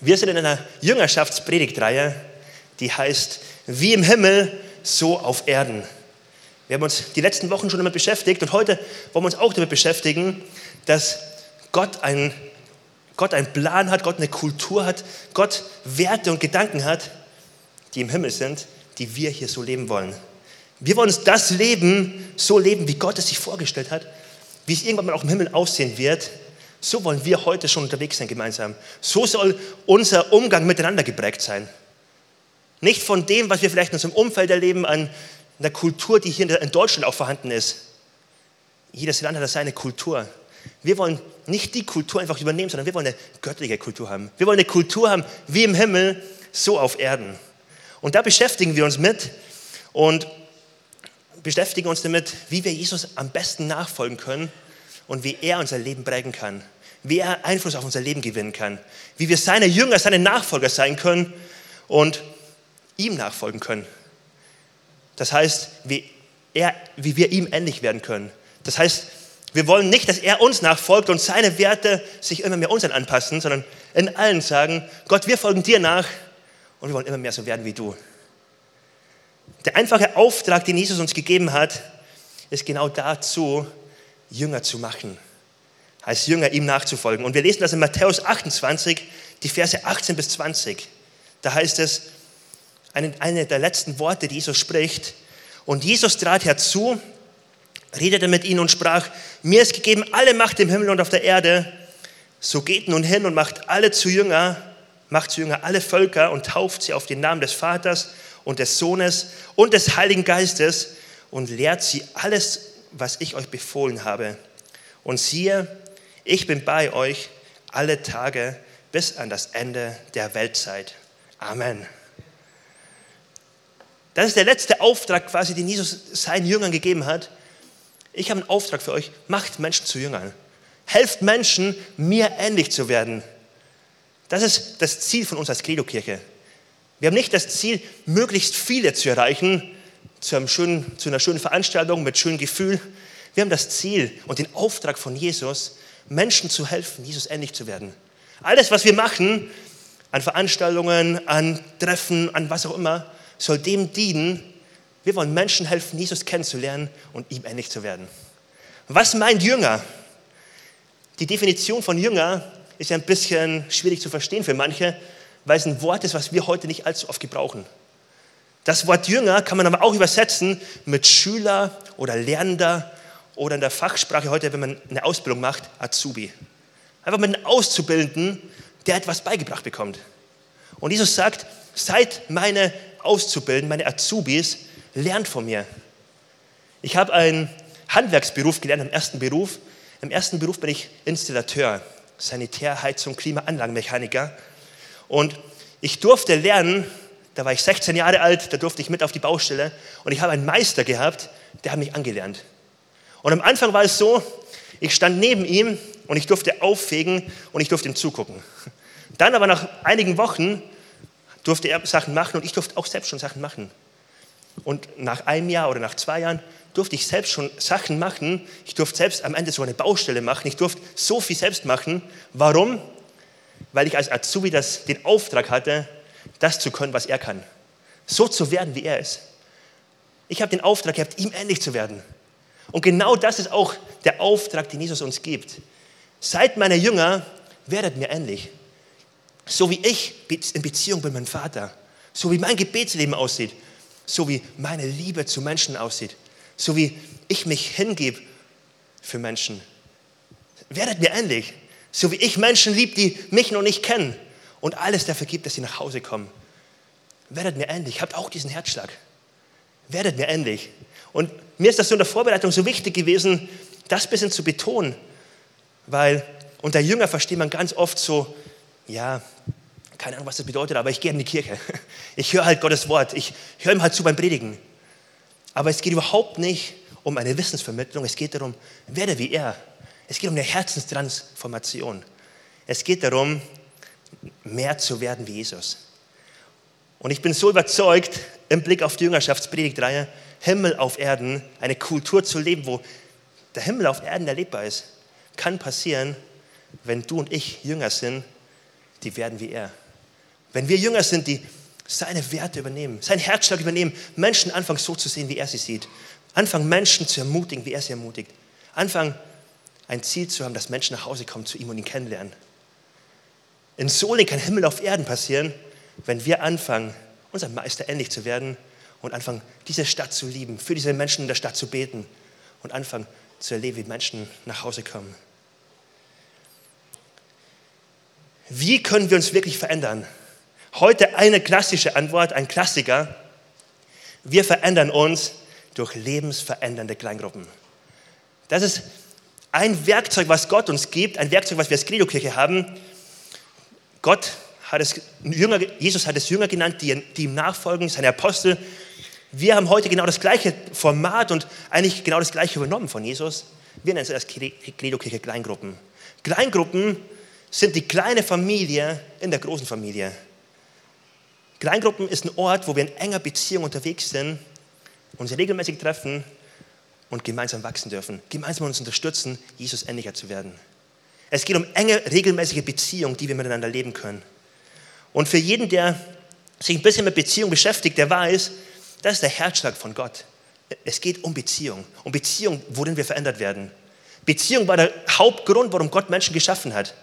Wir sind in einer Jüngerschaftspredigtreihe, die heißt Wie im Himmel, so auf Erden. Wir haben uns die letzten Wochen schon damit beschäftigt und heute wollen wir uns auch damit beschäftigen, dass Gott einen, Gott einen Plan hat, Gott eine Kultur hat, Gott Werte und Gedanken hat, die im Himmel sind, die wir hier so leben wollen. Wir wollen uns das Leben so leben, wie Gott es sich vorgestellt hat, wie es irgendwann mal auch im Himmel aussehen wird so wollen wir heute schon unterwegs sein gemeinsam. So soll unser Umgang miteinander geprägt sein. Nicht von dem, was wir vielleicht in unserem Umfeld erleben, an einer Kultur, die hier in Deutschland auch vorhanden ist. Jedes Land hat seine Kultur. Wir wollen nicht die Kultur einfach übernehmen, sondern wir wollen eine göttliche Kultur haben. Wir wollen eine Kultur haben, wie im Himmel, so auf Erden. Und da beschäftigen wir uns mit und beschäftigen uns damit, wie wir Jesus am besten nachfolgen können und wie er unser Leben prägen kann, wie er Einfluss auf unser Leben gewinnen kann, wie wir seine Jünger, seine Nachfolger sein können und ihm nachfolgen können. Das heißt, wie, er, wie wir ihm ähnlich werden können. Das heißt, wir wollen nicht, dass er uns nachfolgt und seine Werte sich immer mehr unseren anpassen, sondern in allen sagen, Gott, wir folgen dir nach und wir wollen immer mehr so werden wie du. Der einfache Auftrag, den Jesus uns gegeben hat, ist genau dazu, Jünger zu machen. Als Jünger ihm nachzufolgen. Und wir lesen das in Matthäus 28, die Verse 18 bis 20. Da heißt es, eine, eine der letzten Worte, die Jesus spricht. Und Jesus trat herzu, redete mit ihnen und sprach, mir ist gegeben alle Macht im Himmel und auf der Erde. So geht nun hin und macht alle zu Jünger, macht zu Jünger alle Völker und tauft sie auf den Namen des Vaters und des Sohnes und des Heiligen Geistes und lehrt sie alles was ich euch befohlen habe. Und siehe, ich bin bei euch alle Tage bis an das Ende der Weltzeit. Amen. Das ist der letzte Auftrag quasi, den Jesus seinen Jüngern gegeben hat. Ich habe einen Auftrag für euch. Macht Menschen zu Jüngern. Helft Menschen, mir ähnlich zu werden. Das ist das Ziel von uns als Credo-Kirche. Wir haben nicht das Ziel, möglichst viele zu erreichen, zu, einem schönen, zu einer schönen Veranstaltung mit schönem Gefühl. Wir haben das Ziel und den Auftrag von Jesus, Menschen zu helfen, Jesus ähnlich zu werden. Alles, was wir machen, an Veranstaltungen, an Treffen, an was auch immer, soll dem dienen. Wir wollen Menschen helfen, Jesus kennenzulernen und ihm ähnlich zu werden. Was meint Jünger? Die Definition von Jünger ist ja ein bisschen schwierig zu verstehen für manche, weil es ein Wort ist, was wir heute nicht allzu oft gebrauchen. Das Wort Jünger kann man aber auch übersetzen mit Schüler oder Lernender oder in der Fachsprache heute, wenn man eine Ausbildung macht, Azubi. Einfach mit einem Auszubildenden, der etwas beigebracht bekommt. Und Jesus sagt, seid meine Auszubildenden, meine Azubis, lernt von mir. Ich habe einen Handwerksberuf gelernt, im ersten Beruf. Im ersten Beruf bin ich Installateur, Sanitär, Heizung, Klimaanlagenmechaniker. Und ich durfte lernen, da war ich 16 Jahre alt, da durfte ich mit auf die Baustelle und ich habe einen Meister gehabt, der hat mich angelernt. Und am Anfang war es so, ich stand neben ihm und ich durfte auffegen und ich durfte ihm zugucken. Dann aber nach einigen Wochen durfte er Sachen machen und ich durfte auch selbst schon Sachen machen. Und nach einem Jahr oder nach zwei Jahren durfte ich selbst schon Sachen machen. Ich durfte selbst am Ende so eine Baustelle machen. Ich durfte so viel selbst machen. Warum? Weil ich als Azubi das, den Auftrag hatte, das zu können, was er kann. So zu werden, wie er ist. Ich habe den Auftrag gehabt, ihm ähnlich zu werden. Und genau das ist auch der Auftrag, den Jesus uns gibt. Seid meine Jünger, werdet mir ähnlich. So wie ich in Beziehung bin mit meinem Vater, so wie mein Gebetsleben aussieht, so wie meine Liebe zu Menschen aussieht, so wie ich mich hingebe für Menschen. Werdet mir ähnlich. So wie ich Menschen liebe, die mich noch nicht kennen und alles dafür gibt, dass sie nach Hause kommen. Werdet mir ähnlich. Habt auch diesen Herzschlag. Werdet mir ähnlich. Und mir ist das so in der Vorbereitung so wichtig gewesen, das ein bisschen zu betonen, weil unter Jünger versteht man ganz oft so, ja, keine Ahnung, was das bedeutet, aber ich gehe in die Kirche. Ich höre halt Gottes Wort. Ich höre ihm halt zu beim Predigen. Aber es geht überhaupt nicht um eine Wissensvermittlung. Es geht darum, werde wie er. Es geht um eine Herzenstransformation. Es geht darum, mehr zu werden wie Jesus. Und ich bin so überzeugt, im Blick auf die Jüngerschaftspredigtreihe, Himmel auf Erden, eine Kultur zu leben, wo der Himmel auf Erden erlebbar ist, kann passieren, wenn du und ich Jünger sind, die werden wie er. Wenn wir Jünger sind, die seine Werte übernehmen, seinen Herzschlag übernehmen, Menschen anfangen so zu sehen, wie er sie sieht. Anfangen Menschen zu ermutigen, wie er sie ermutigt. Anfangen ein Ziel zu haben, dass Menschen nach Hause kommen zu ihm und ihn kennenlernen. In Soling kann Himmel auf Erden passieren, wenn wir anfangen, unserem Meister ähnlich zu werden und anfangen, diese Stadt zu lieben, für diese Menschen in der Stadt zu beten und anfangen zu erleben, wie Menschen nach Hause kommen. Wie können wir uns wirklich verändern? Heute eine klassische Antwort, ein Klassiker. Wir verändern uns durch lebensverändernde Kleingruppen. Das ist ein Werkzeug, was Gott uns gibt, ein Werkzeug, was wir als Credo-Kirche haben. Gott hat es Jünger, Jesus hat es Jünger genannt, die, die ihm nachfolgen, seine Apostel. Wir haben heute genau das gleiche Format und eigentlich genau das gleiche übernommen von Jesus. Wir nennen es als Credo-Kirche Kleingruppen. Kleingruppen sind die kleine Familie in der großen Familie. Kleingruppen ist ein Ort, wo wir in enger Beziehung unterwegs sind, uns regelmäßig treffen und gemeinsam wachsen dürfen, gemeinsam uns unterstützen, Jesus ähnlicher zu werden. Es geht um enge, regelmäßige Beziehung, die wir miteinander leben können. Und für jeden, der sich ein bisschen mit Beziehung beschäftigt, der weiß, das ist der Herzschlag von Gott. Es geht um Beziehung, um Beziehung, worin wir verändert werden. Beziehung war der Hauptgrund, warum Gott Menschen geschaffen hat.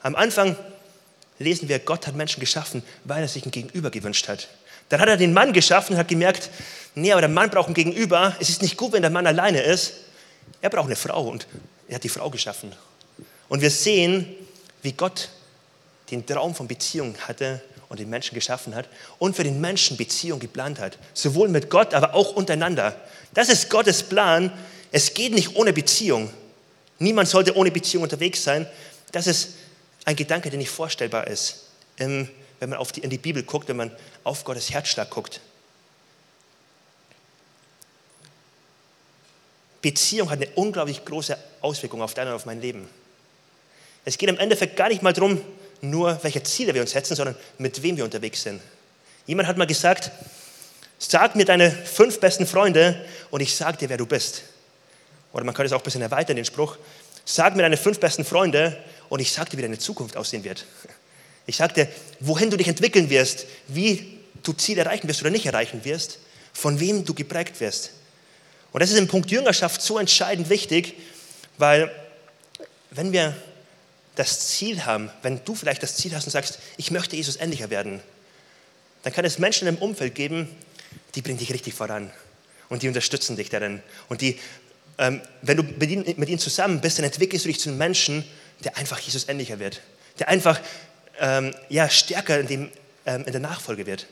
Am Anfang lesen wir, Gott hat Menschen geschaffen, weil er sich ein Gegenüber gewünscht hat. Dann hat er den Mann geschaffen und hat gemerkt, nee, aber der Mann braucht ein Gegenüber. Es ist nicht gut, wenn der Mann alleine ist. Er braucht eine Frau und er hat die Frau geschaffen. Und wir sehen, wie Gott den Traum von Beziehung hatte und den Menschen geschaffen hat und für den Menschen Beziehung geplant hat. Sowohl mit Gott, aber auch untereinander. Das ist Gottes Plan. Es geht nicht ohne Beziehung. Niemand sollte ohne Beziehung unterwegs sein. Das ist ein Gedanke, der nicht vorstellbar ist, wenn man auf die, in die Bibel guckt, wenn man auf Gottes Herzschlag guckt. Beziehung hat eine unglaublich große Auswirkung auf dein und auf mein Leben. Es geht im Endeffekt gar nicht mal darum, nur welche Ziele wir uns setzen, sondern mit wem wir unterwegs sind. Jemand hat mal gesagt, sag mir deine fünf besten Freunde und ich sag dir, wer du bist. Oder man könnte es auch ein bisschen erweitern, den Spruch, sag mir deine fünf besten Freunde und ich sage dir, wie deine Zukunft aussehen wird. Ich sage dir, wohin du dich entwickeln wirst, wie du Ziele erreichen wirst oder nicht erreichen wirst, von wem du geprägt wirst. Und das ist im Punkt Jüngerschaft so entscheidend wichtig, weil wenn wir das Ziel haben, wenn du vielleicht das Ziel hast und sagst, ich möchte Jesus ähnlicher werden, dann kann es Menschen im Umfeld geben, die bringen dich richtig voran und die unterstützen dich darin. Und die, ähm, wenn du mit ihnen, mit ihnen zusammen bist, dann entwickelst du dich zu einem Menschen, der einfach Jesus ähnlicher wird, der einfach ähm, ja, stärker in, dem, ähm, in der Nachfolge wird.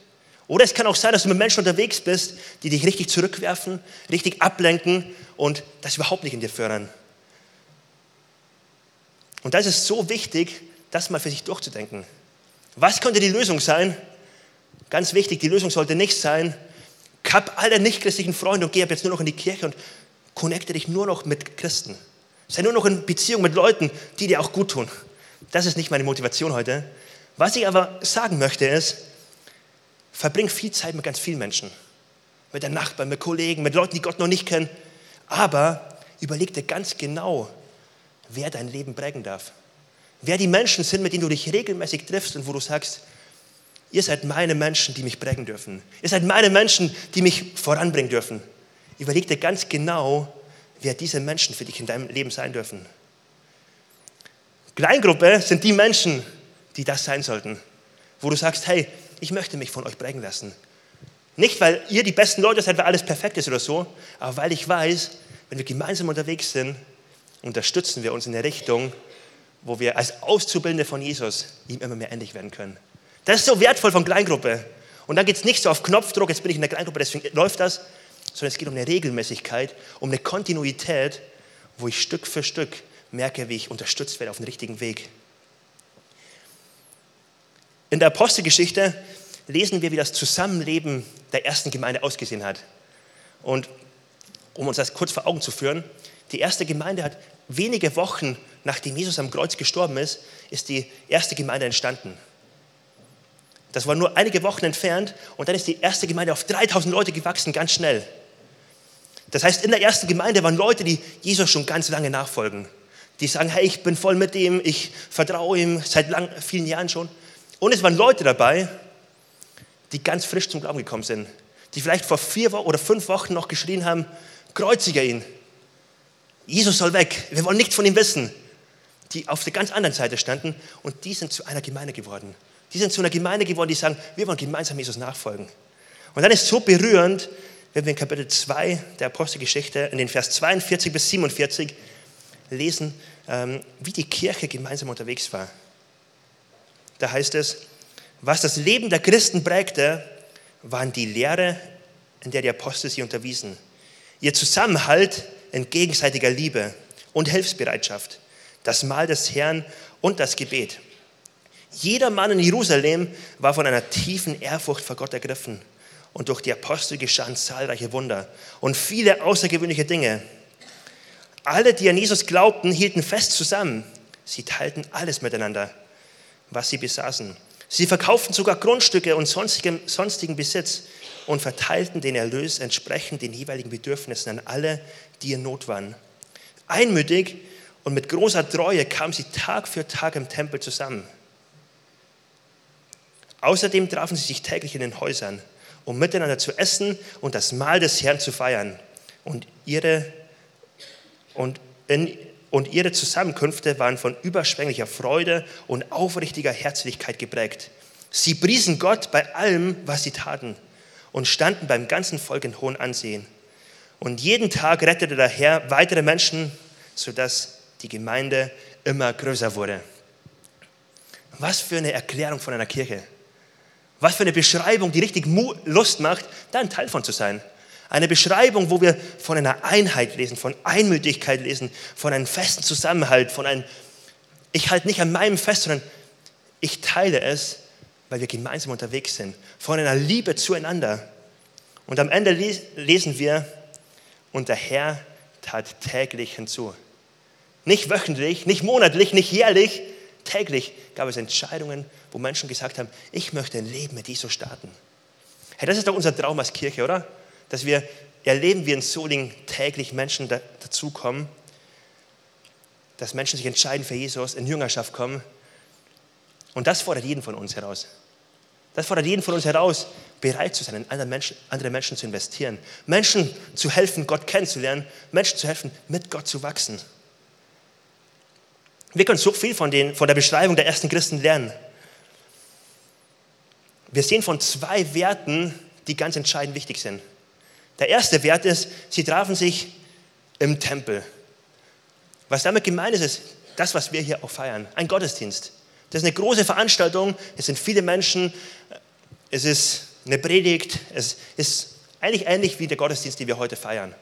Oder es kann auch sein, dass du mit Menschen unterwegs bist, die dich richtig zurückwerfen, richtig ablenken und das überhaupt nicht in dir fördern. Und da ist so wichtig, das mal für sich durchzudenken. Was könnte die Lösung sein? Ganz wichtig, die Lösung sollte nicht sein, kapp alle nichtchristlichen Freunde und geh ab jetzt nur noch in die Kirche und connecte dich nur noch mit Christen. Sei nur noch in Beziehung mit Leuten, die dir auch gut tun. Das ist nicht meine Motivation heute. Was ich aber sagen möchte ist, verbring viel Zeit mit ganz vielen Menschen. Mit deinen Nachbarn, mit Kollegen, mit Leuten, die Gott noch nicht kennen. Aber überleg dir ganz genau, wer dein Leben prägen darf. Wer die Menschen sind, mit denen du dich regelmäßig triffst und wo du sagst, ihr seid meine Menschen, die mich prägen dürfen. Ihr seid meine Menschen, die mich voranbringen dürfen. Überleg dir ganz genau, wer diese Menschen für dich in deinem Leben sein dürfen. Kleingruppe sind die Menschen, die das sein sollten, wo du sagst, hey, ich möchte mich von euch prägen lassen. Nicht, weil ihr die besten Leute seid, weil alles perfekt ist oder so, aber weil ich weiß, wenn wir gemeinsam unterwegs sind, unterstützen wir uns in der Richtung, wo wir als Auszubildende von Jesus ihm immer mehr ähnlich werden können. Das ist so wertvoll von Kleingruppe. Und dann geht es nicht so auf Knopfdruck, jetzt bin ich in der Kleingruppe, deswegen läuft das, sondern es geht um eine Regelmäßigkeit, um eine Kontinuität, wo ich Stück für Stück merke, wie ich unterstützt werde auf dem richtigen Weg. In der Apostelgeschichte lesen wir, wie das Zusammenleben der ersten Gemeinde ausgesehen hat. Und um uns das kurz vor Augen zu führen, die erste Gemeinde hat wenige Wochen nachdem Jesus am Kreuz gestorben ist, ist die erste Gemeinde entstanden. Das war nur einige Wochen entfernt und dann ist die erste Gemeinde auf 3000 Leute gewachsen, ganz schnell. Das heißt, in der ersten Gemeinde waren Leute, die Jesus schon ganz lange nachfolgen. Die sagen, hey, ich bin voll mit ihm, ich vertraue ihm seit lang, vielen Jahren schon. Und es waren Leute dabei, die ganz frisch zum Glauben gekommen sind, die vielleicht vor vier oder fünf Wochen noch geschrien haben, kreuzige ihn. Jesus soll weg, wir wollen nichts von ihm wissen. Die auf der ganz anderen Seite standen und die sind zu einer Gemeinde geworden. Die sind zu einer Gemeinde geworden, die sagen, wir wollen gemeinsam Jesus nachfolgen. Und dann ist so berührend, wenn wir in Kapitel 2 der Apostelgeschichte, in den Vers 42 bis 47 lesen, ähm, wie die Kirche gemeinsam unterwegs war. Da heißt es, was das Leben der Christen prägte, waren die Lehre, in der die Apostel sie unterwiesen. Ihr Zusammenhalt in gegenseitiger Liebe und Hilfsbereitschaft, das Mahl des Herrn und das Gebet. Jeder Mann in Jerusalem war von einer tiefen Ehrfurcht vor Gott ergriffen. Und durch die Apostel geschahen zahlreiche Wunder und viele außergewöhnliche Dinge. Alle, die an Jesus glaubten, hielten fest zusammen. Sie teilten alles miteinander, was sie besaßen. Sie verkauften sogar Grundstücke und sonstigen, sonstigen Besitz und verteilten den Erlös entsprechend den jeweiligen Bedürfnissen an alle, die in Not waren. Einmütig und mit großer Treue kamen sie Tag für Tag im Tempel zusammen. Außerdem trafen sie sich täglich in den Häusern, um miteinander zu essen und das Mahl des Herrn zu feiern. Und ihre und, in, und ihre Zusammenkünfte waren von überschwänglicher Freude und aufrichtiger Herzlichkeit geprägt. Sie priesen Gott bei allem, was sie taten und standen beim ganzen Volk in hohem Ansehen. Und jeden Tag rettete der Herr weitere Menschen, sodass die Gemeinde immer größer wurde. Was für eine Erklärung von einer Kirche. Was für eine Beschreibung, die richtig Lust macht, da ein Teil von zu sein. Eine Beschreibung, wo wir von einer Einheit lesen, von Einmütigkeit lesen, von einem festen Zusammenhalt, von einem, ich halte nicht an meinem fest, sondern ich teile es, weil wir gemeinsam unterwegs sind, von einer Liebe zueinander. Und am Ende lesen wir, und der Herr tat täglich hinzu. Nicht wöchentlich, nicht monatlich, nicht jährlich, täglich gab es Entscheidungen, wo Menschen gesagt haben, ich möchte ein Leben mit Jesus starten. Hey, das ist doch unser Traum als Kirche, oder? dass wir erleben, wie in Solingen täglich Menschen dazukommen, dass Menschen sich entscheiden für Jesus, in Jüngerschaft kommen. Und das fordert jeden von uns heraus. Das fordert jeden von uns heraus, bereit zu sein, in andere Menschen, andere Menschen zu investieren, Menschen zu helfen, Gott kennenzulernen, Menschen zu helfen, mit Gott zu wachsen. Wir können so viel von, den, von der Beschreibung der ersten Christen lernen. Wir sehen von zwei Werten, die ganz entscheidend wichtig sind. Der erste Wert ist, sie trafen sich im Tempel. Was damit gemeint ist, ist das, was wir hier auch feiern, ein Gottesdienst. Das ist eine große Veranstaltung, es sind viele Menschen, es ist eine Predigt, es ist eigentlich ähnlich wie der Gottesdienst, den wir heute feiern.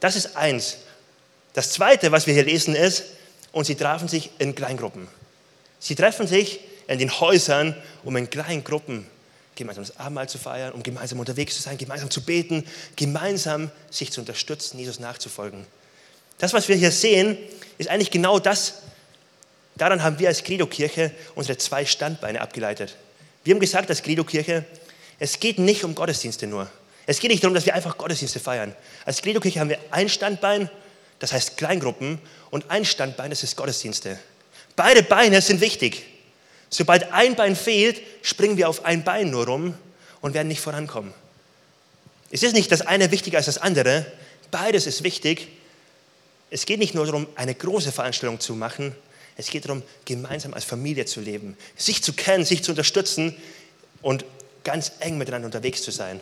Das ist eins. Das zweite, was wir hier lesen, ist, und sie trafen sich in Kleingruppen. Sie treffen sich in den Häusern, um in kleinen Gruppen gemeinsam das Abendmahl zu feiern, um gemeinsam unterwegs zu sein, gemeinsam zu beten, gemeinsam sich zu unterstützen, Jesus nachzufolgen. Das, was wir hier sehen, ist eigentlich genau das. Daran haben wir als Credo-Kirche unsere zwei Standbeine abgeleitet. Wir haben gesagt, als Credo-Kirche, es geht nicht um Gottesdienste nur. Es geht nicht darum, dass wir einfach Gottesdienste feiern. Als Credo-Kirche haben wir ein Standbein, das heißt Kleingruppen, und ein Standbein, das ist Gottesdienste. Beide Beine sind wichtig. Sobald ein Bein fehlt, springen wir auf ein Bein nur rum und werden nicht vorankommen. Es ist nicht das eine wichtiger als das andere. Beides ist wichtig. Es geht nicht nur darum, eine große Veranstaltung zu machen. Es geht darum, gemeinsam als Familie zu leben, sich zu kennen, sich zu unterstützen und ganz eng miteinander unterwegs zu sein.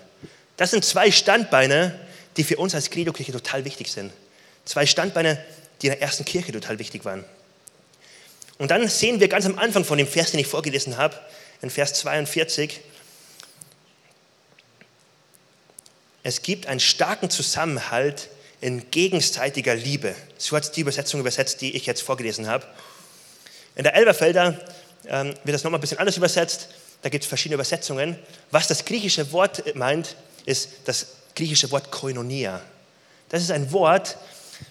Das sind zwei Standbeine, die für uns als Credo-Kirche total wichtig sind. Zwei Standbeine, die in der ersten Kirche total wichtig waren. Und dann sehen wir ganz am Anfang von dem Vers, den ich vorgelesen habe, in Vers 42, es gibt einen starken Zusammenhalt in gegenseitiger Liebe. So hat die Übersetzung übersetzt, die ich jetzt vorgelesen habe. In der Elberfelder ähm, wird das nochmal ein bisschen anders übersetzt. Da gibt es verschiedene Übersetzungen. Was das griechische Wort meint, ist das griechische Wort Koinonia. Das ist ein Wort,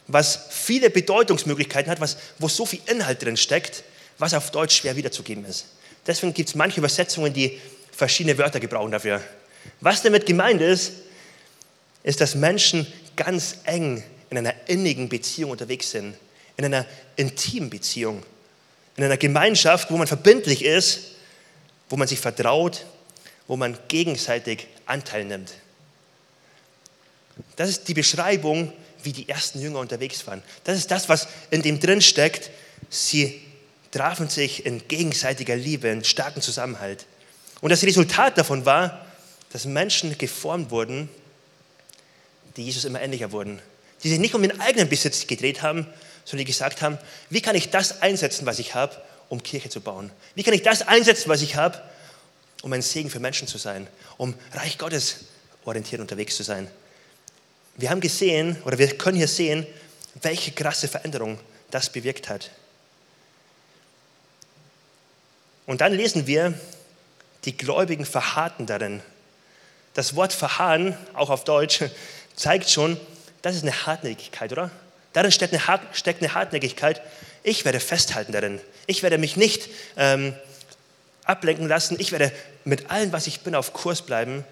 was viele Bedeutungsmöglichkeiten hat, was, wo so viel Inhalt drin steckt, was auf Deutsch schwer wiederzugeben ist. Deswegen gibt es manche Übersetzungen, die verschiedene Wörter gebrauchen dafür. Was damit gemeint ist, ist, dass Menschen ganz eng in einer innigen Beziehung unterwegs sind, in einer intimen Beziehung, in einer Gemeinschaft, wo man verbindlich ist, wo man sich vertraut, wo man gegenseitig Anteil nimmt. Das ist die Beschreibung, wie die ersten Jünger unterwegs waren. Das ist das, was in dem drin steckt. Sie trafen sich in gegenseitiger Liebe, in starken Zusammenhalt. Und das Resultat davon war, dass Menschen geformt wurden, die Jesus immer ähnlicher wurden. Die sich nicht um den eigenen Besitz gedreht haben, sondern die gesagt haben, wie kann ich das einsetzen, was ich habe, um Kirche zu bauen? Wie kann ich das einsetzen, was ich habe, um ein Segen für Menschen zu sein, um Reich Gottes orientiert unterwegs zu sein? Wir haben gesehen, oder wir können hier sehen, welche krasse Veränderung das bewirkt hat. Und dann lesen wir, die Gläubigen verharrten darin. Das Wort verharren, auch auf Deutsch, zeigt schon, das ist eine Hartnäckigkeit, oder? Darin steckt eine, steckt eine Hartnäckigkeit. Ich werde festhalten darin. Ich werde mich nicht ähm, ablenken lassen. Ich werde mit allem, was ich bin, auf Kurs bleiben,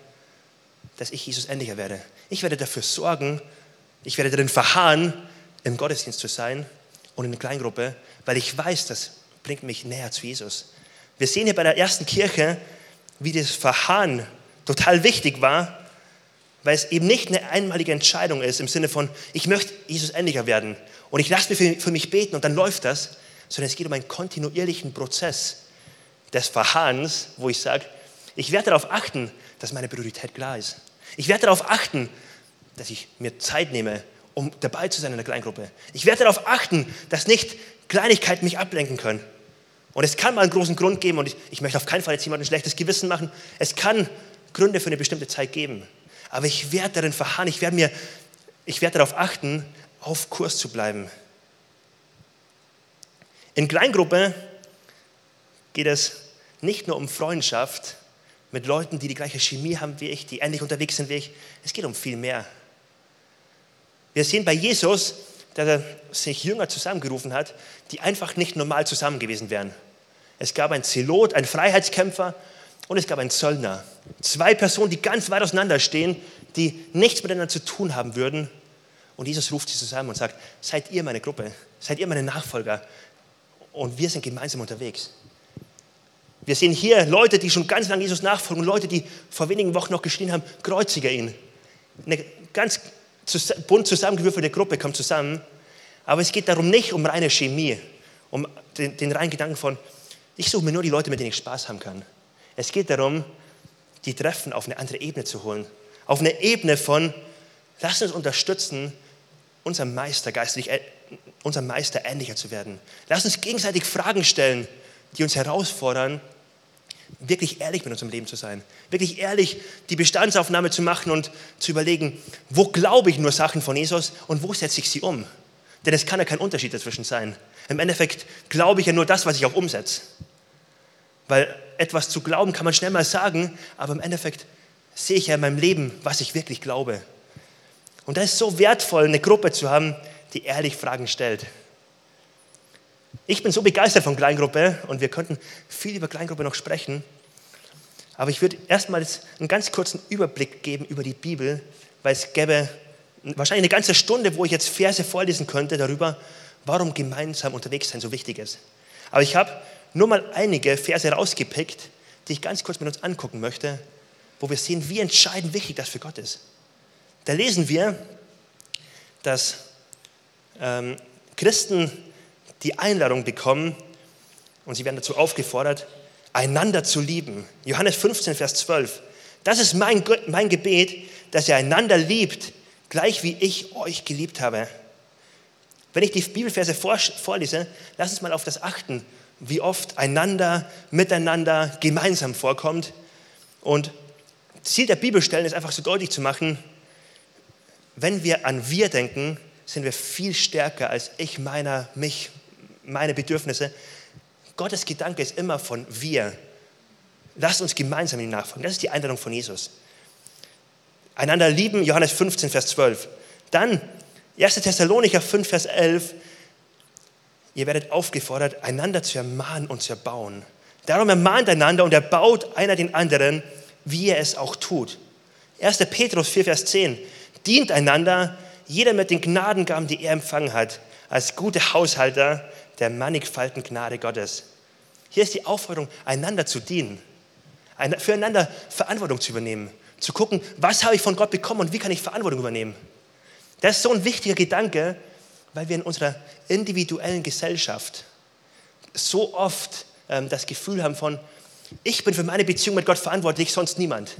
dass ich Jesus ähnlicher werde. Ich werde dafür sorgen, ich werde darin verharren, im Gottesdienst zu sein und in der Kleingruppe, weil ich weiß, das bringt mich näher zu Jesus. Wir sehen hier bei der ersten Kirche, wie das Verharren total wichtig war, weil es eben nicht eine einmalige Entscheidung ist im Sinne von, ich möchte Jesus ähnlicher werden und ich lasse mich für mich beten und dann läuft das, sondern es geht um einen kontinuierlichen Prozess des Verharrens, wo ich sage, ich werde darauf achten, dass meine Priorität klar ist. Ich werde darauf achten, dass ich mir Zeit nehme, um dabei zu sein in der Kleingruppe. Ich werde darauf achten, dass nicht Kleinigkeiten mich ablenken können. Und es kann mal einen großen Grund geben, und ich, ich möchte auf keinen Fall jetzt jemandem ein schlechtes Gewissen machen. Es kann Gründe für eine bestimmte Zeit geben. Aber ich werde darin verharren, ich werde, mir, ich werde darauf achten, auf Kurs zu bleiben. In Kleingruppe geht es nicht nur um Freundschaft mit Leuten, die die gleiche Chemie haben wie ich, die ähnlich unterwegs sind wie ich. Es geht um viel mehr. Wir sehen bei Jesus, dass er sich Jünger zusammengerufen hat, die einfach nicht normal zusammen gewesen wären. Es gab einen Zelot, einen Freiheitskämpfer und es gab einen Zöllner. Zwei Personen, die ganz weit auseinander stehen, die nichts miteinander zu tun haben würden. Und Jesus ruft sie zusammen und sagt, seid ihr meine Gruppe, seid ihr meine Nachfolger und wir sind gemeinsam unterwegs. Wir sehen hier Leute, die schon ganz lange Jesus nachfolgen, Leute, die vor wenigen Wochen noch geschrien haben, kreuzige ihn. Eine ganz bunt zusammengewürfelte Gruppe kommt zusammen, aber es geht darum nicht um reine Chemie, um den, den reinen Gedanken von, ich suche mir nur die Leute, mit denen ich Spaß haben kann. Es geht darum, die Treffen auf eine andere Ebene zu holen. Auf eine Ebene von, lass uns unterstützen, unserem Meister geistlich, äh, unserem Meister ähnlicher zu werden. Lass uns gegenseitig Fragen stellen, die uns herausfordern, wirklich ehrlich mit unserem Leben zu sein. Wirklich ehrlich die Bestandsaufnahme zu machen und zu überlegen, wo glaube ich nur Sachen von Jesus und wo setze ich sie um? Denn es kann ja kein Unterschied dazwischen sein. Im Endeffekt glaube ich ja nur das, was ich auch umsetze. Weil etwas zu glauben kann man schnell mal sagen, aber im Endeffekt sehe ich ja in meinem Leben, was ich wirklich glaube. Und da ist so wertvoll, eine Gruppe zu haben, die ehrlich Fragen stellt. Ich bin so begeistert von Kleingruppe und wir könnten viel über Kleingruppe noch sprechen. Aber ich würde erstmal einen ganz kurzen Überblick geben über die Bibel, weil es gäbe wahrscheinlich eine ganze Stunde, wo ich jetzt Verse vorlesen könnte darüber, warum gemeinsam unterwegs sein so wichtig ist. Aber ich habe nur mal einige Verse rausgepickt, die ich ganz kurz mit uns angucken möchte, wo wir sehen, wie entscheidend wichtig das für Gott ist. Da lesen wir, dass ähm, Christen die Einladung bekommen und sie werden dazu aufgefordert, einander zu lieben. Johannes 15, Vers 12. Das ist mein, mein Gebet, dass ihr einander liebt, gleich wie ich euch geliebt habe. Wenn ich die Bibelverse vorlese, lass uns mal auf das achten, wie oft einander, miteinander, gemeinsam vorkommt. Und Ziel der Bibelstellen ist einfach so deutlich zu machen, wenn wir an wir denken, sind wir viel stärker als ich, meiner, mich, meine Bedürfnisse. Gottes Gedanke ist immer von wir. Lasst uns gemeinsam ihm nachfolgen. Das ist die Einladung von Jesus. Einander lieben, Johannes 15, Vers 12. Dann 1. Thessalonicher 5, Vers 11. Ihr werdet aufgefordert, einander zu ermahnen und zu erbauen. Darum ermahnt einander und erbaut einer den anderen, wie er es auch tut. 1. Petrus 4, Vers 10. Dient einander, jeder mit den Gnadengaben, die er empfangen hat, als gute Haushalter der mannigfalten Gnade Gottes. Hier ist die Aufforderung, einander zu dienen. füreinander Verantwortung zu übernehmen, zu gucken, was habe ich von Gott bekommen und wie kann ich Verantwortung übernehmen. Das ist so ein wichtiger Gedanke, weil wir in unserer individuellen Gesellschaft so oft ähm, das Gefühl haben von, ich bin für meine Beziehung mit Gott verantwortlich, sonst niemand.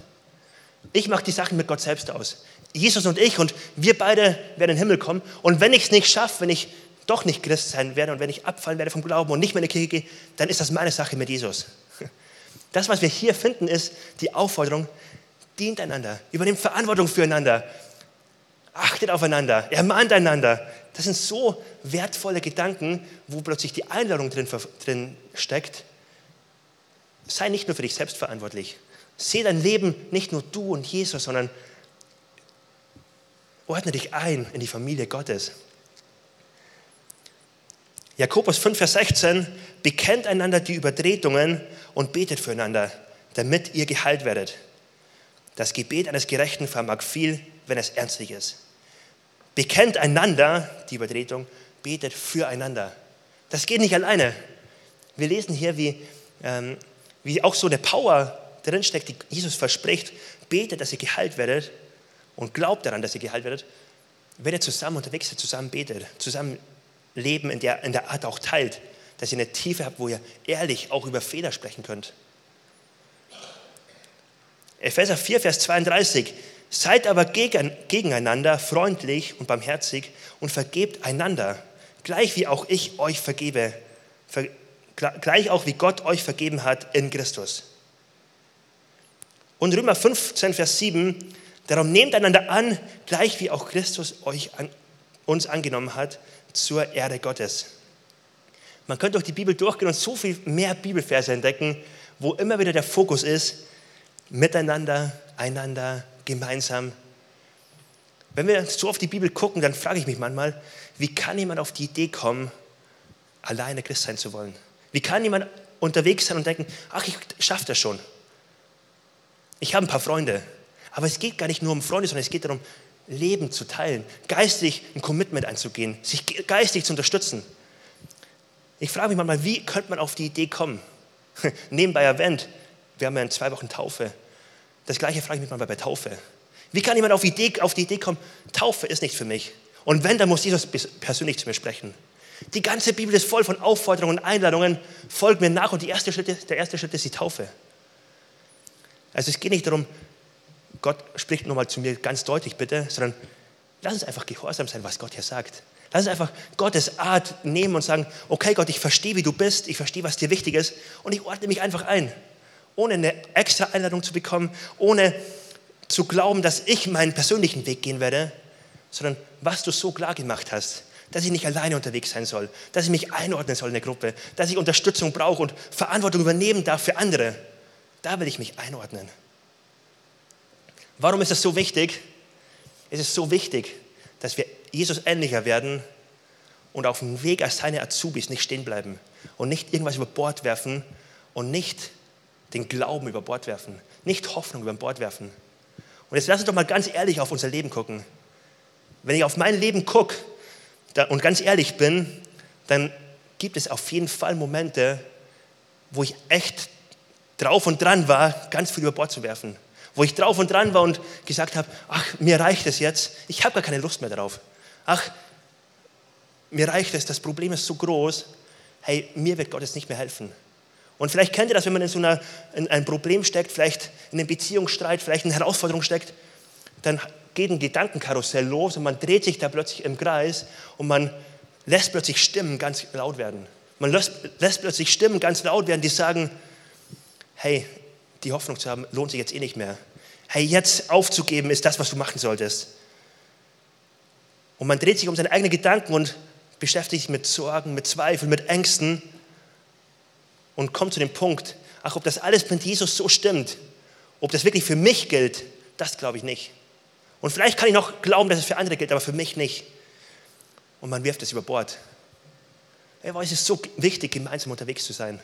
Ich mache die Sachen mit Gott selbst aus. Jesus und ich und wir beide werden in den Himmel kommen. Und wenn ich es nicht schaffe, wenn ich doch nicht Christ sein werde und wenn ich abfallen werde vom Glauben und nicht mehr in die Kirche gehe, dann ist das meine Sache mit Jesus. Das, was wir hier finden, ist die Aufforderung, dient einander, übernimmt Verantwortung füreinander, achtet aufeinander, ermahnt einander. Das sind so wertvolle Gedanken, wo plötzlich die Einladung drin, drin steckt. Sei nicht nur für dich selbst verantwortlich. Seh dein Leben nicht nur du und Jesus, sondern ordne dich ein in die Familie Gottes. Jakobus 5, Vers 16, bekennt einander die Übertretungen und betet füreinander, damit ihr geheilt werdet. Das Gebet eines Gerechten vermag viel, wenn es ernstlich ist. Bekennt einander die Übertretung, betet füreinander. Das geht nicht alleine. Wir lesen hier, wie, ähm, wie auch so eine Power drinsteckt, die Jesus verspricht. Betet, dass ihr geheilt werdet und glaubt daran, dass ihr geheilt werdet. Wenn ihr zusammen unterwegs seid, zusammen betet, zusammen Leben in der, in der Art auch teilt, dass ihr eine Tiefe habt, wo ihr ehrlich auch über Fehler sprechen könnt. Epheser 4, Vers 32. Seid aber gegeneinander freundlich und barmherzig und vergebt einander, gleich wie auch ich euch vergebe, gleich auch wie Gott euch vergeben hat in Christus. Und Römer 15, Vers 7, darum nehmt einander an, gleich wie auch Christus euch an, uns angenommen hat, zur Ehre Gottes. Man könnte auch die Bibel durchgehen und so viel mehr Bibelverse entdecken, wo immer wieder der Fokus ist, miteinander, einander, gemeinsam. Wenn wir so auf die Bibel gucken, dann frage ich mich manchmal, wie kann jemand auf die Idee kommen, alleine Christ sein zu wollen? Wie kann jemand unterwegs sein und denken, ach, ich schaffe das schon. Ich habe ein paar Freunde. Aber es geht gar nicht nur um Freunde, sondern es geht darum, Leben zu teilen, geistig ein Commitment einzugehen, sich geistig zu unterstützen. Ich frage mich manchmal, wie könnte man auf die Idee kommen? Nebenbei erwähnt, wir haben ja in zwei Wochen Taufe. Das gleiche frage ich mich manchmal bei Taufe. Wie kann jemand auf die, Idee, auf die Idee kommen, Taufe ist nicht für mich? Und wenn, dann muss Jesus persönlich zu mir sprechen. Die ganze Bibel ist voll von Aufforderungen und Einladungen. Folgt mir nach und erste Schritt, der erste Schritt ist die Taufe. Also es geht nicht darum, Gott spricht nochmal zu mir ganz deutlich bitte, sondern lass uns einfach gehorsam sein, was Gott hier sagt. Lass uns einfach Gottes Art nehmen und sagen, okay Gott, ich verstehe, wie du bist, ich verstehe, was dir wichtig ist und ich ordne mich einfach ein ohne eine extra Einladung zu bekommen, ohne zu glauben, dass ich meinen persönlichen Weg gehen werde, sondern was du so klar gemacht hast, dass ich nicht alleine unterwegs sein soll, dass ich mich einordnen soll in der Gruppe, dass ich Unterstützung brauche und Verantwortung übernehmen darf für andere. Da will ich mich einordnen. Warum ist das so wichtig? Es ist so wichtig, dass wir Jesus ähnlicher werden und auf dem Weg als seine Azubis nicht stehen bleiben und nicht irgendwas über Bord werfen und nicht den Glauben über Bord werfen, nicht Hoffnung über Bord werfen. Und jetzt lass uns doch mal ganz ehrlich auf unser Leben gucken. Wenn ich auf mein Leben gucke und ganz ehrlich bin, dann gibt es auf jeden Fall Momente, wo ich echt drauf und dran war, ganz viel über Bord zu werfen. Wo ich drauf und dran war und gesagt habe, ach, mir reicht es jetzt, ich habe gar keine Lust mehr darauf. Ach, mir reicht es, das Problem ist so groß, hey, mir wird Gott jetzt nicht mehr helfen. Und vielleicht kennt ihr das, wenn man in so einer, in ein Problem steckt, vielleicht in einem Beziehungsstreit, vielleicht in einer Herausforderung steckt, dann geht ein Gedankenkarussell los und man dreht sich da plötzlich im Kreis und man lässt plötzlich Stimmen ganz laut werden. Man lässt, lässt plötzlich Stimmen ganz laut werden, die sagen, hey, die Hoffnung zu haben, lohnt sich jetzt eh nicht mehr. Hey, jetzt aufzugeben ist das, was du machen solltest. Und man dreht sich um seine eigenen Gedanken und beschäftigt sich mit Sorgen, mit Zweifeln, mit Ängsten und kommt zu dem Punkt, ach, ob das alles mit Jesus so stimmt, ob das wirklich für mich gilt, das glaube ich nicht. Und vielleicht kann ich noch glauben, dass es für andere gilt, aber für mich nicht. Und man wirft es über Bord. Aber es ist so wichtig, gemeinsam unterwegs zu sein.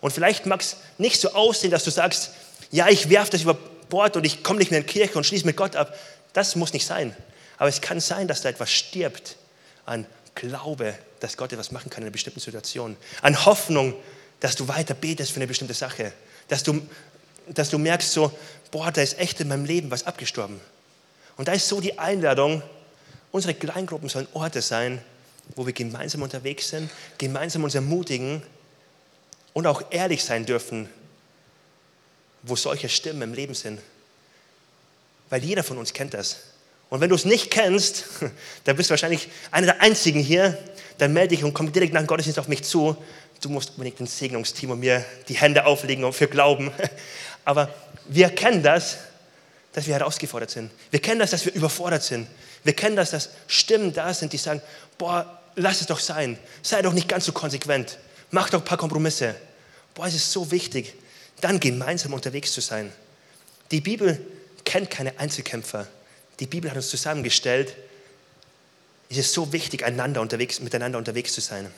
Und vielleicht mag es nicht so aussehen, dass du sagst, ja, ich werfe das über Bord und ich komme nicht mehr in die Kirche und schließe mit Gott ab. Das muss nicht sein. Aber es kann sein, dass da etwas stirbt an Glaube, dass Gott etwas machen kann in einer bestimmten Situation. An Hoffnung, dass du weiter betest für eine bestimmte Sache, dass du dass du merkst so, boah, da ist echt in meinem Leben was abgestorben. Und da ist so die Einladung, unsere Kleingruppen sollen Orte sein, wo wir gemeinsam unterwegs sind, gemeinsam uns ermutigen und auch ehrlich sein dürfen, wo solche Stimmen im Leben sind. Weil jeder von uns kennt das. Und wenn du es nicht kennst, dann bist du wahrscheinlich einer der Einzigen hier, dann melde dich und komm direkt nach dem Gottesdienst auf mich zu. Du musst unbedingt ein Segnungsteam und mir die Hände auflegen für Glauben. Aber wir kennen das, dass wir herausgefordert sind. Wir kennen das, dass wir überfordert sind. Wir kennen das, dass Stimmen da sind, die sagen, boah, lass es doch sein. Sei doch nicht ganz so konsequent. Mach doch ein paar Kompromisse. Boah, es ist so wichtig, dann gemeinsam unterwegs zu sein. Die Bibel kennt keine Einzelkämpfer. Die Bibel hat uns zusammengestellt. Es ist so wichtig, einander unterwegs, miteinander unterwegs zu sein.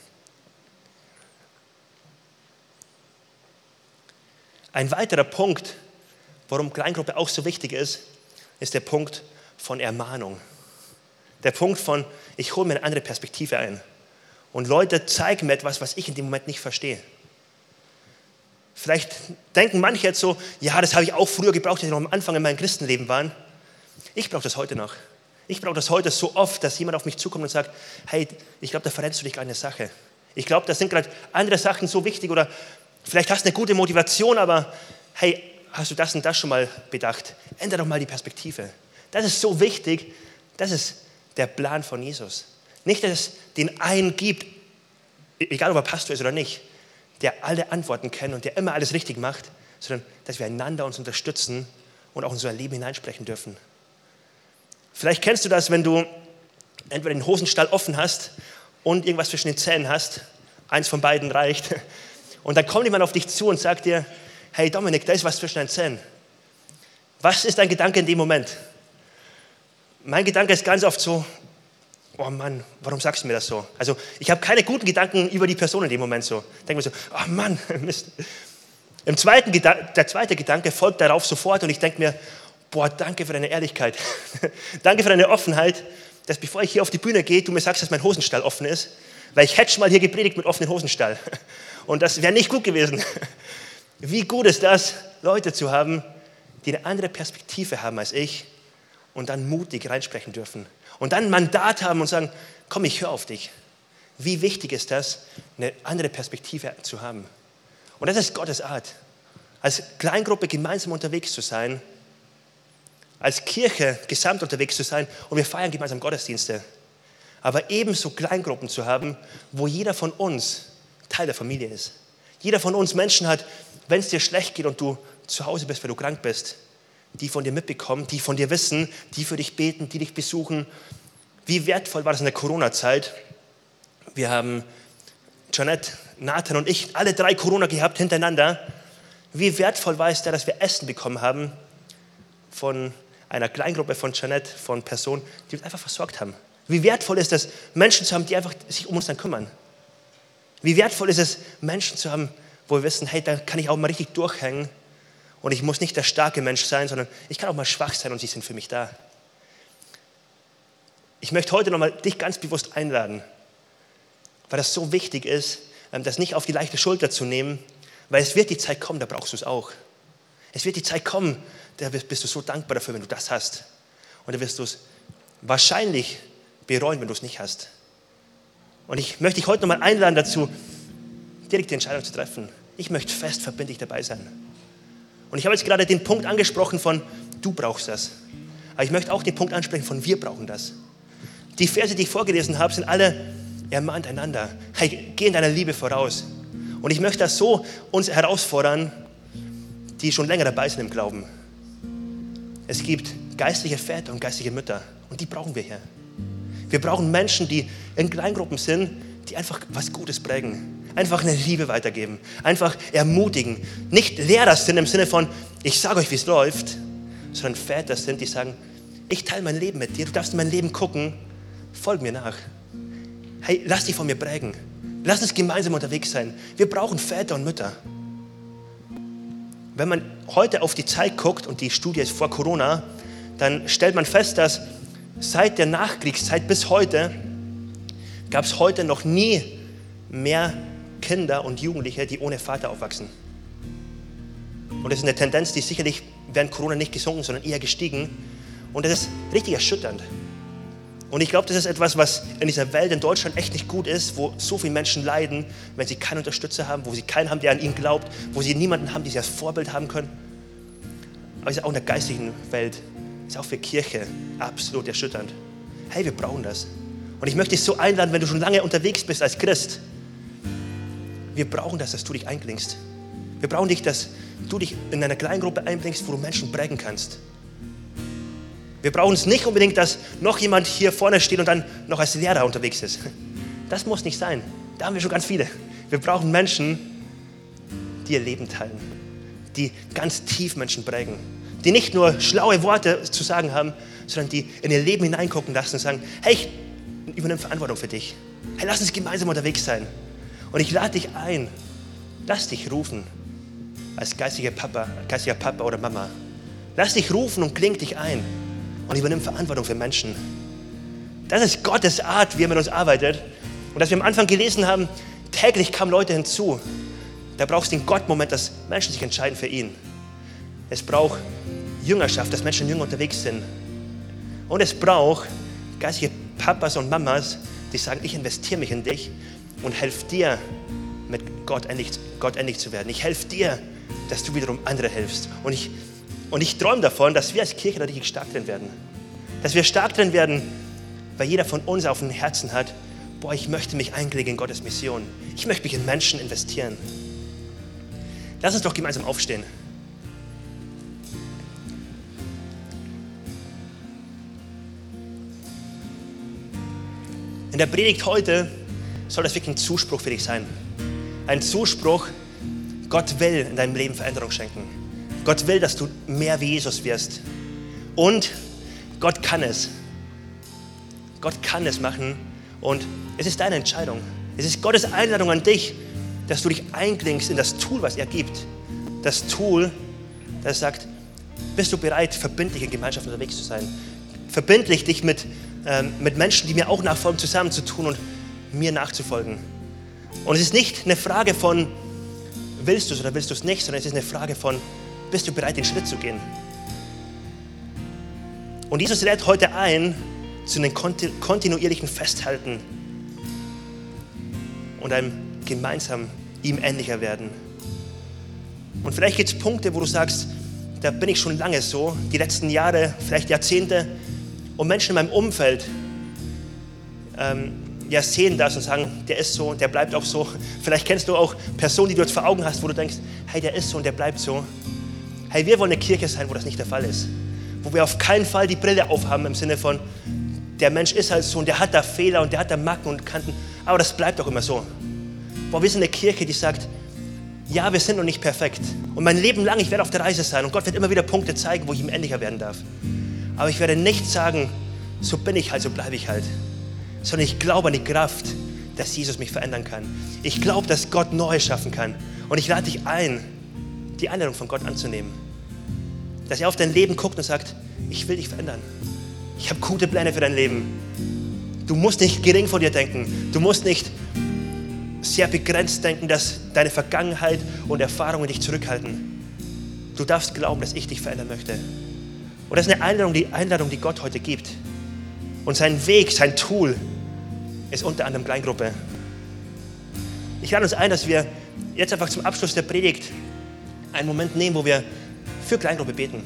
Ein weiterer Punkt, warum Kleingruppe auch so wichtig ist, ist der Punkt von Ermahnung. Der Punkt von, ich hole mir eine andere Perspektive ein. Und Leute zeigen mir etwas, was ich in dem Moment nicht verstehe. Vielleicht denken manche jetzt so, ja, das habe ich auch früher gebraucht, als ich noch am Anfang in meinem Christenleben war. Ich brauche das heute noch. Ich brauche das heute so oft, dass jemand auf mich zukommt und sagt, hey, ich glaube, da verrennst du dich gerade eine Sache. Ich glaube, da sind gerade andere Sachen so wichtig oder vielleicht hast du eine gute Motivation, aber hey, hast du das und das schon mal bedacht? Ändere doch mal die Perspektive. Das ist so wichtig. Das ist der Plan von Jesus. Nicht, dass es den einen gibt, egal ob er Pastor ist oder nicht, der alle Antworten kennt und der immer alles richtig macht, sondern dass wir einander uns unterstützen und auch in unser Leben hineinsprechen dürfen. Vielleicht kennst du das, wenn du entweder den Hosenstall offen hast und irgendwas zwischen den Zähnen hast. Eins von beiden reicht. Und dann kommt jemand auf dich zu und sagt dir, hey Dominik, da ist was zwischen deinen Zähnen. Was ist dein Gedanke in dem Moment? Mein Gedanke ist ganz oft so, oh Mann, warum sagst du mir das so? Also ich habe keine guten Gedanken über die Person in dem Moment so. Denke mir so, oh Mann, Mist. Im zweiten der zweite Gedanke folgt darauf sofort und ich denke mir, boah, danke für deine Ehrlichkeit. danke für deine Offenheit, dass bevor ich hier auf die Bühne gehe, du mir sagst, dass mein Hosenstall offen ist, weil ich hätte schon mal hier gepredigt mit offenem Hosenstall. Und das wäre nicht gut gewesen. Wie gut ist das, Leute zu haben, die eine andere Perspektive haben als ich und dann mutig reinsprechen dürfen. Und dann ein Mandat haben und sagen, komm, ich höre auf dich. Wie wichtig ist das, eine andere Perspektive zu haben? Und das ist Gottes Art. Als Kleingruppe gemeinsam unterwegs zu sein, als Kirche gesamt unterwegs zu sein und wir feiern gemeinsam Gottesdienste. Aber ebenso Kleingruppen zu haben, wo jeder von uns Teil der Familie ist. Jeder von uns Menschen hat, wenn es dir schlecht geht und du zu Hause bist, weil du krank bist, die von dir mitbekommen, die von dir wissen, die für dich beten, die dich besuchen. Wie wertvoll war das in der Corona-Zeit? Wir haben Janette, Nathan und ich alle drei Corona gehabt hintereinander. Wie wertvoll war es da, dass wir Essen bekommen haben von einer Kleingruppe von Janette, von Personen, die uns einfach versorgt haben. Wie wertvoll ist es, Menschen zu haben, die einfach sich um uns dann kümmern. Wie wertvoll ist es, Menschen zu haben, wo wir wissen, hey, da kann ich auch mal richtig durchhängen und ich muss nicht der starke Mensch sein, sondern ich kann auch mal schwach sein und sie sind für mich da. Ich möchte heute nochmal dich ganz bewusst einladen, weil das so wichtig ist, ähm, das nicht auf die leichte Schulter zu nehmen, weil es wird die Zeit kommen, da brauchst du es auch. Es wird die Zeit kommen, da bist du so dankbar dafür, wenn du das hast. Und da wirst du es wahrscheinlich bereuen, wenn du es nicht hast. Und ich möchte dich heute nochmal einladen dazu, direkt die Entscheidung zu treffen. Ich möchte fest verbindlich dabei sein. Und ich habe jetzt gerade den Punkt angesprochen von, du brauchst das. Aber ich möchte auch den Punkt ansprechen von, wir brauchen das. Die Verse, die ich vorgelesen habe, sind alle ermahnt einander. Hey, geh in deiner Liebe voraus. Und ich möchte das so uns herausfordern, die schon länger dabei sind im Glauben. Es gibt geistliche Väter und geistliche Mütter und die brauchen wir hier. Wir brauchen Menschen, die in Kleingruppen sind, die einfach was Gutes prägen, einfach eine Liebe weitergeben, einfach ermutigen. Nicht Lehrer sind im Sinne von, ich sage euch, wie es läuft, sondern Väter sind, die sagen, ich teile mein Leben mit dir, du darfst in mein Leben gucken, folg mir nach. Hey, lass dich von mir prägen. Lass uns gemeinsam unterwegs sein. Wir brauchen Väter und Mütter. Wenn man heute auf die Zeit guckt und die Studie ist vor Corona, dann stellt man fest, dass seit der Nachkriegszeit bis heute gab es heute noch nie mehr Kinder und Jugendliche, die ohne Vater aufwachsen. Und das ist eine Tendenz, die sicherlich während Corona nicht gesunken, sondern eher gestiegen. Und das ist richtig erschütternd. Und ich glaube, das ist etwas, was in dieser Welt in Deutschland echt nicht gut ist, wo so viele Menschen leiden, wenn sie keinen Unterstützer haben, wo sie keinen haben, der an ihnen glaubt, wo sie niemanden haben, die sie als Vorbild haben können. Aber es ist auch in der geistigen Welt, ist auch für Kirche absolut erschütternd. Hey, wir brauchen das. Und ich möchte dich so einladen, wenn du schon lange unterwegs bist als Christ, wir brauchen das, dass du dich einklingst. Wir brauchen dich, dass du dich in einer Kleingruppe einbringst, wo du Menschen prägen kannst. Wir brauchen es nicht unbedingt, dass noch jemand hier vorne steht und dann noch als Lehrer unterwegs ist. Das muss nicht sein. Da haben wir schon ganz viele. Wir brauchen Menschen, die ihr Leben teilen, die ganz tief Menschen prägen, die nicht nur schlaue Worte zu sagen haben, sondern die in ihr Leben hineingucken lassen und sagen, hey, ich übernehme Verantwortung für dich. Hey, lass uns gemeinsam unterwegs sein. Und ich lade dich ein, lass dich rufen als geistiger Papa, geistiger Papa oder Mama. Lass dich rufen und kling dich ein und übernimm Verantwortung für Menschen. Das ist Gottes Art, wie er mit uns arbeitet. Und dass wir am Anfang gelesen haben, täglich kamen Leute hinzu. Da brauchst du den Gott-Moment, dass Menschen sich entscheiden für ihn. Es braucht Jüngerschaft, dass Menschen jünger unterwegs sind. Und es braucht geistige Papas und Mamas, die sagen, ich investiere mich in dich und helfe dir, mit Gott endlich, Gott endlich zu werden. Ich helfe dir, dass du wiederum andere hilfst. Und ich und ich träume davon, dass wir als Kirche da richtig stark drin werden. Dass wir stark drin werden, weil jeder von uns auf dem Herzen hat, boah, ich möchte mich einklicken in Gottes Mission. Ich möchte mich in Menschen investieren. Lass uns doch gemeinsam aufstehen. In der Predigt heute soll das wirklich ein Zuspruch für dich sein. Ein Zuspruch, Gott will in deinem Leben Veränderung schenken. Gott will, dass du mehr wie Jesus wirst. Und Gott kann es. Gott kann es machen. Und es ist deine Entscheidung. Es ist Gottes Einladung an dich, dass du dich einklingst in das Tool, was er gibt. Das Tool, das sagt, bist du bereit, verbindlich in Gemeinschaft unterwegs zu sein? Verbindlich dich mit, ähm, mit Menschen, die mir auch nachfolgen, zusammenzutun und mir nachzufolgen. Und es ist nicht eine Frage von, willst du es oder willst du es nicht, sondern es ist eine Frage von, bist du bereit, den Schritt zu gehen? Und Jesus lädt heute ein zu einem kontinuierlichen Festhalten und einem gemeinsam ihm ähnlicher werden. Und vielleicht gibt es Punkte, wo du sagst, da bin ich schon lange so, die letzten Jahre, vielleicht Jahrzehnte, und Menschen in meinem Umfeld ähm, ja, sehen das und sagen, der ist so und der bleibt auch so. Vielleicht kennst du auch Personen, die du jetzt vor Augen hast, wo du denkst, hey, der ist so und der bleibt so. Hey, wir wollen eine Kirche sein, wo das nicht der Fall ist. Wo wir auf keinen Fall die Brille aufhaben im Sinne von, der Mensch ist halt so und der hat da Fehler und der hat da Macken und Kanten. Aber das bleibt doch immer so. Boah, wir sind eine Kirche, die sagt, ja, wir sind noch nicht perfekt. Und mein Leben lang, ich werde auf der Reise sein. Und Gott wird immer wieder Punkte zeigen, wo ich ihm ähnlicher werden darf. Aber ich werde nicht sagen, so bin ich halt, so bleibe ich halt. Sondern ich glaube an die Kraft, dass Jesus mich verändern kann. Ich glaube, dass Gott Neues schaffen kann. Und ich lade dich ein, die Einladung von Gott anzunehmen. Dass er auf dein Leben guckt und sagt, ich will dich verändern. Ich habe gute Pläne für dein Leben. Du musst nicht gering vor dir denken. Du musst nicht sehr begrenzt denken, dass deine Vergangenheit und Erfahrungen dich zurückhalten. Du darfst glauben, dass ich dich verändern möchte. Und das ist eine Einladung, die Einladung, die Gott heute gibt. Und sein Weg, sein Tool ist unter anderem Kleingruppe. Ich lade uns ein, dass wir jetzt einfach zum Abschluss der Predigt einen Moment nehmen, wo wir für Kleingruppe beten.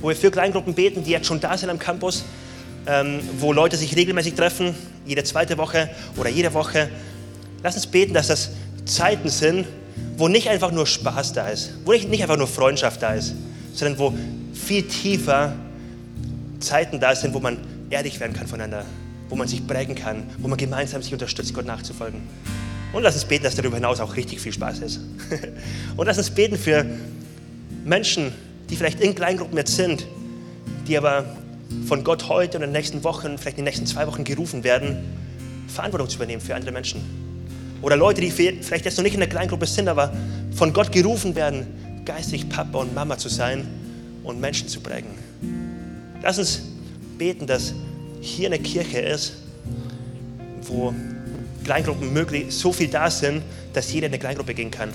Wo wir für Kleingruppen beten, die jetzt schon da sind am Campus, ähm, wo Leute sich regelmäßig treffen, jede zweite Woche oder jede Woche. Lass uns beten, dass das Zeiten sind, wo nicht einfach nur Spaß da ist, wo nicht, nicht einfach nur Freundschaft da ist, sondern wo viel tiefer Zeiten da sind, wo man ehrlich werden kann voneinander, wo man sich prägen kann, wo man gemeinsam sich unterstützt, Gott nachzufolgen. Und lass uns beten, dass darüber hinaus auch richtig viel Spaß ist. Und lass uns beten für Menschen, die vielleicht in Kleingruppen jetzt sind, die aber von Gott heute und in den nächsten Wochen, vielleicht in den nächsten zwei Wochen gerufen werden, Verantwortung zu übernehmen für andere Menschen. Oder Leute, die vielleicht jetzt noch nicht in der Kleingruppe sind, aber von Gott gerufen werden, geistig Papa und Mama zu sein und Menschen zu prägen. Lass uns beten, dass hier eine Kirche ist, wo Kleingruppen möglich so viel da sind, dass jeder in eine Kleingruppe gehen kann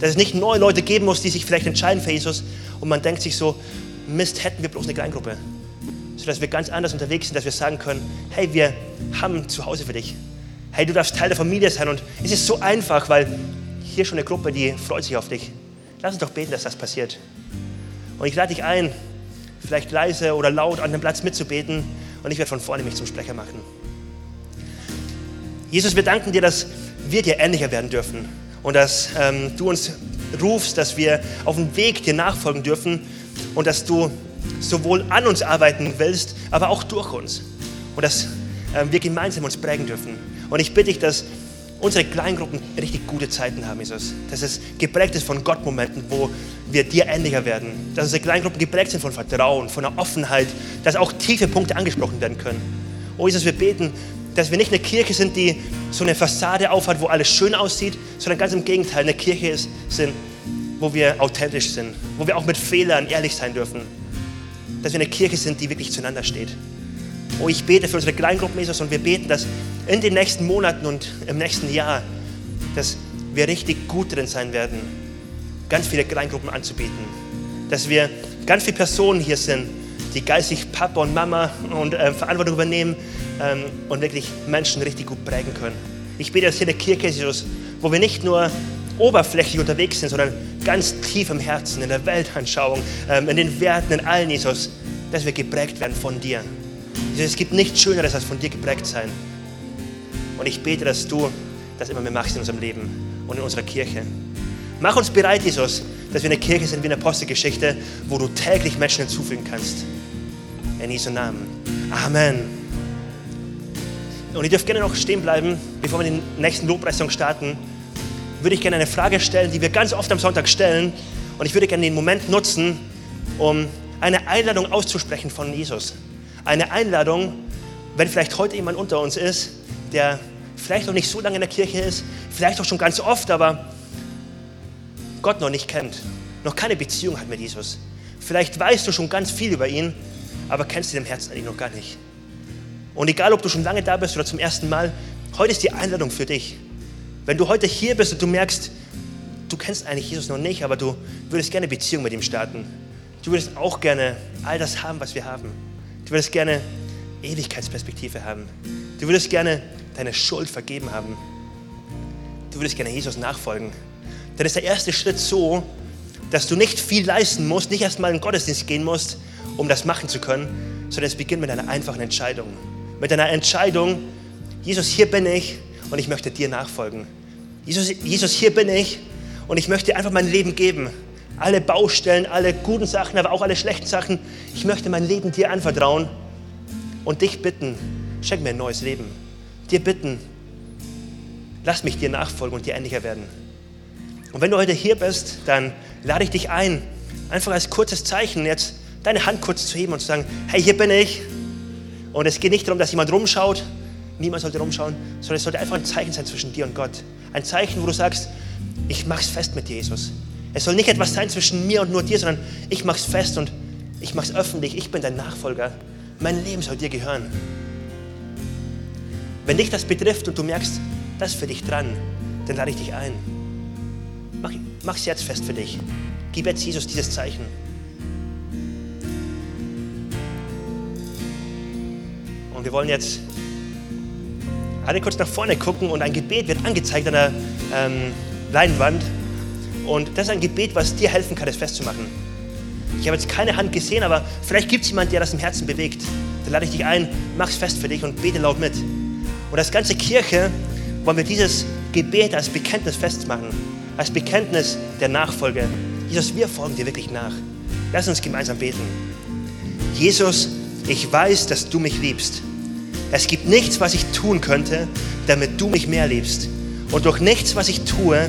Dass es nicht neue Leute geben muss, die sich vielleicht entscheiden für Jesus und man denkt sich so, Mist, hätten wir bloß eine Kleingruppe. Sodass wir ganz anders unterwegs sind, dass wir sagen können, hey, wir haben zu Hause für dich. Hey, du darfst Teil der Familie sein und es ist so einfach, weil hier schon eine Gruppe, die freut sich auf dich. Lass uns doch beten, dass das passiert. Und ich lade dich ein, vielleicht leise oder laut an dem Platz mitzubeten und ich werde von vorne mich zum Sprecher machen. Jesus, wir danken dir, dass wir dir ähnlicher werden dürfen und dass ähm, du uns rufst, dass wir auf dem Weg dir nachfolgen dürfen und dass du sowohl an uns arbeiten willst, aber auch durch uns und dass ähm, wir gemeinsam uns prägen dürfen. Und ich bitte dich, dass unsere Kleingruppen richtig gute Zeiten haben, Jesus. Dass es geprägt ist von Gottmomenten, wo wir dir ähnlicher werden. Dass unsere Kleingruppen geprägt sind von Vertrauen, von einer Offenheit, dass auch tiefe Punkte angesprochen werden können. Oh Jesus, wir beten, dass wir nicht eine Kirche sind, die so eine Fassade aufhat, wo alles schön aussieht, sondern ganz im Gegenteil, eine Kirche ist, sind, wo wir authentisch sind, wo wir auch mit Fehlern ehrlich sein dürfen. Dass wir eine Kirche sind, die wirklich zueinander steht. Oh, ich bete für unsere Kleingruppen, Jesus, und wir beten, dass in den nächsten Monaten und im nächsten Jahr, dass wir richtig gut drin sein werden, ganz viele Kleingruppen anzubieten. Dass wir ganz viele Personen hier sind, die geistig Papa und Mama und äh, Verantwortung übernehmen ähm, und wirklich Menschen richtig gut prägen können. Ich bete, dass hier eine Kirche ist, Jesus, wo wir nicht nur oberflächlich unterwegs sind, sondern ganz tief im Herzen, in der Weltanschauung, ähm, in den Werten, in allen, Jesus, dass wir geprägt werden von dir. Es gibt nichts Schöneres, als von dir geprägt sein. Und ich bete, dass du das immer mehr machst in unserem Leben und in unserer Kirche. Mach uns bereit, Jesus, dass wir eine Kirche sind wie eine Apostelgeschichte, wo du täglich Menschen hinzufügen kannst. In Jesu Namen. Amen. Und ihr dürft gerne noch stehen bleiben, bevor wir den nächsten Lobpreisung starten. Würde ich gerne eine Frage stellen, die wir ganz oft am Sonntag stellen. Und ich würde gerne den Moment nutzen, um eine Einladung auszusprechen von Jesus. Eine Einladung, wenn vielleicht heute jemand unter uns ist, der vielleicht noch nicht so lange in der Kirche ist, vielleicht auch schon ganz oft, aber Gott noch nicht kennt, noch keine Beziehung hat mit Jesus. Vielleicht weißt du schon ganz viel über ihn, aber kennst ihn im Herzen eigentlich noch gar nicht. Und egal, ob du schon lange da bist oder zum ersten Mal, heute ist die Einladung für dich. Wenn du heute hier bist und du merkst, du kennst eigentlich Jesus noch nicht, aber du würdest gerne Beziehung mit ihm starten. Du würdest auch gerne all das haben, was wir haben. Du würdest gerne Ewigkeitsperspektive haben. Du würdest gerne deine Schuld vergeben haben. Du würdest gerne Jesus nachfolgen. Dann ist der erste Schritt so, dass du nicht viel leisten musst, nicht erst mal in den Gottesdienst gehen musst, um das machen zu können, sondern es beginnt mit einer einfachen Entscheidung. Mit einer Entscheidung, Jesus, hier bin ich und ich möchte dir nachfolgen. Jesus, Jesus, hier bin ich und ich möchte einfach mein Leben geben. Alle Baustellen, alle guten Sachen, aber auch alle schlechten Sachen. Ich möchte mein Leben dir anvertrauen und dich bitten, schenk mir ein neues Leben. Dir bitten, lass mich dir nachfolgen und dir ähnlicher werden. Und wenn du heute hier bist, dann lade ich dich ein, einfach als kurzes Zeichen jetzt deine Hand kurz zu heben und zu sagen, hey, hier bin ich. Und es geht nicht darum, dass jemand rumschaut, niemand sollte rumschauen, sondern es sollte einfach ein Zeichen sein zwischen dir und Gott. Ein Zeichen, wo du sagst, ich mach's fest mit Jesus. Es soll nicht etwas sein zwischen mir und nur dir, sondern ich mach's fest und ich mach's öffentlich. Ich bin dein Nachfolger. Mein Leben soll dir gehören. Wenn dich das betrifft und du merkst, das ist für dich dran, dann lade ich dich ein. Mach, es jetzt fest für dich. Gib jetzt Jesus dieses Zeichen. Und wir wollen jetzt alle kurz nach vorne gucken und ein Gebet wird angezeigt an der ähm, Leinwand. Und das ist ein Gebet, was dir helfen kann, es festzumachen. Ich habe jetzt keine Hand gesehen, aber vielleicht gibt es jemanden, der das im Herzen bewegt. Dann lade ich dich ein, mach es fest für dich und bete laut mit. Und als ganze Kirche wollen wir dieses Gebet als Bekenntnis festmachen, als Bekenntnis der Nachfolge. Jesus, wir folgen dir wirklich nach. Lass uns gemeinsam beten. Jesus, ich weiß, dass du mich liebst. Es gibt nichts, was ich tun könnte, damit du mich mehr liebst. Und durch nichts, was ich tue,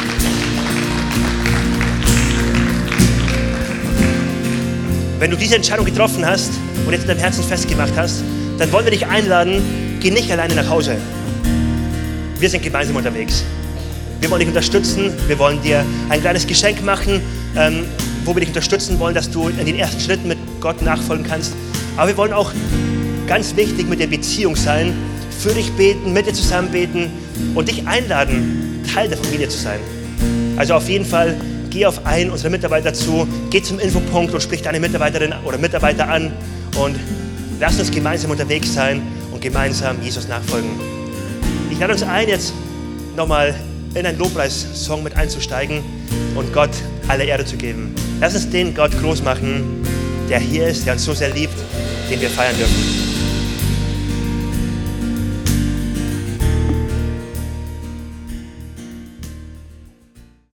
Wenn du diese Entscheidung getroffen hast und jetzt in deinem Herzen festgemacht hast, dann wollen wir dich einladen, geh nicht alleine nach Hause. Wir sind gemeinsam unterwegs. Wir wollen dich unterstützen. Wir wollen dir ein kleines Geschenk machen, ähm, wo wir dich unterstützen wollen, dass du in den ersten Schritten mit Gott nachfolgen kannst. Aber wir wollen auch ganz wichtig mit der Beziehung sein, für dich beten, mit dir zusammen beten und dich einladen, Teil der Familie zu sein. Also auf jeden Fall geh auf einen unserer Mitarbeiter zu, geh zum Infopunkt und sprich deine Mitarbeiterin oder Mitarbeiter an und lass uns gemeinsam unterwegs sein und gemeinsam Jesus nachfolgen. Ich lade uns ein, jetzt nochmal in einen Lobpreissong mit einzusteigen und Gott alle Erde zu geben. Lass uns den Gott groß machen, der hier ist, der uns so sehr liebt, den wir feiern dürfen.